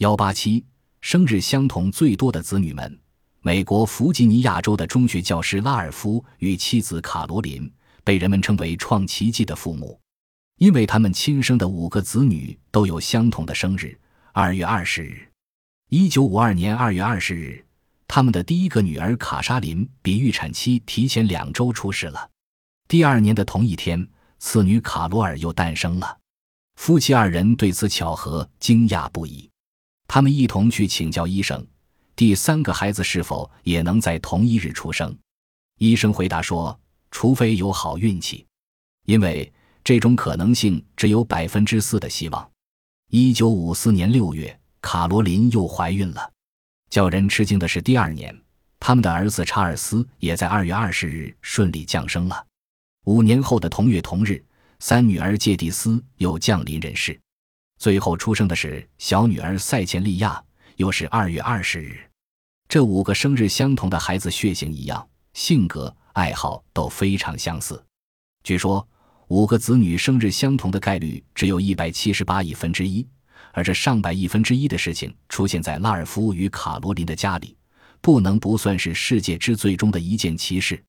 幺八七生日相同最多的子女们，美国弗吉尼亚州的中学教师拉尔夫与妻子卡罗琳被人们称为创奇迹的父母，因为他们亲生的五个子女都有相同的生日——二月二十日。一九五二年二月二十日，他们的第一个女儿卡莎琳比预产期提前两周出世了。第二年的同一天，次女卡罗尔又诞生了。夫妻二人对此巧合惊讶不已。他们一同去请教医生，第三个孩子是否也能在同一日出生？医生回答说：“除非有好运气，因为这种可能性只有百分之四的希望。”一九五四年六月，卡罗琳又怀孕了。叫人吃惊的是，第二年，他们的儿子查尔斯也在二月二十日顺利降生了。五年后的同月同日，三女儿芥蒂斯又降临人世。最后出生的是小女儿塞钱利亚，又是二月二十日。这五个生日相同的孩子血型一样，性格、爱好都非常相似。据说，五个子女生日相同的概率只有一百七十八亿分之一，而这上百亿分之一的事情出现在拉尔夫与卡罗琳的家里，不能不算是世界之最中的一件奇事。